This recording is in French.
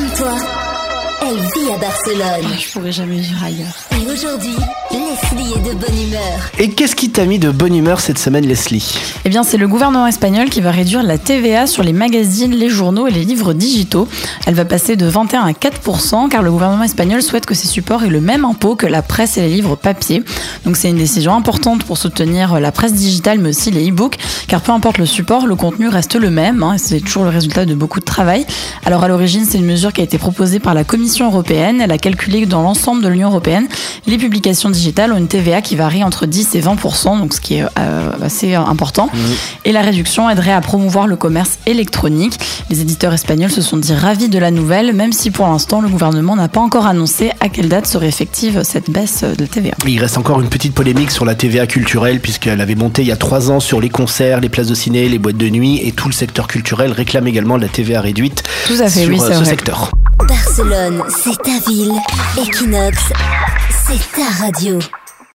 Comme toi, elle vit à Barcelone. Je pourrais jamais vivre ailleurs. Et aujourd'hui, Leslie est de bonne humeur. Et qu'est-ce qui t'a mis de bonne humeur cette semaine, Leslie? Eh bien, c'est le gouvernement espagnol qui va réduire la TVA sur les magazines, les journaux et les livres digitaux. Elle va passer de 21 à 4% car le gouvernement espagnol souhaite que ces supports aient le même impôt que la presse et les livres papier. Donc, c'est une décision importante pour soutenir la presse digitale, mais aussi les e-books, car peu importe le support, le contenu reste le même. Hein, c'est toujours le résultat de beaucoup de travail. Alors, à l'origine, c'est une mesure qui a été proposée par la Commission européenne. Elle a calculé que dans l'ensemble de l'Union européenne, les publications digitales ont une TVA qui varie entre 10 et 20 donc ce qui est euh, assez important. Et la réduction aiderait à promouvoir le commerce électronique. Les éditeurs espagnols se sont dit ravis de la nouvelle, même si pour l'instant le gouvernement n'a pas encore annoncé à quelle date serait effective cette baisse de TVA. Il reste encore une petite polémique sur la TVA culturelle, puisqu'elle avait monté il y a trois ans sur les concerts, les places de ciné, les boîtes de nuit, et tout le secteur culturel réclame également la TVA réduite Tout à fait, sur oui, euh, ce vrai. secteur. Barcelone, c'est ta ville. Equinox, c'est ta radio.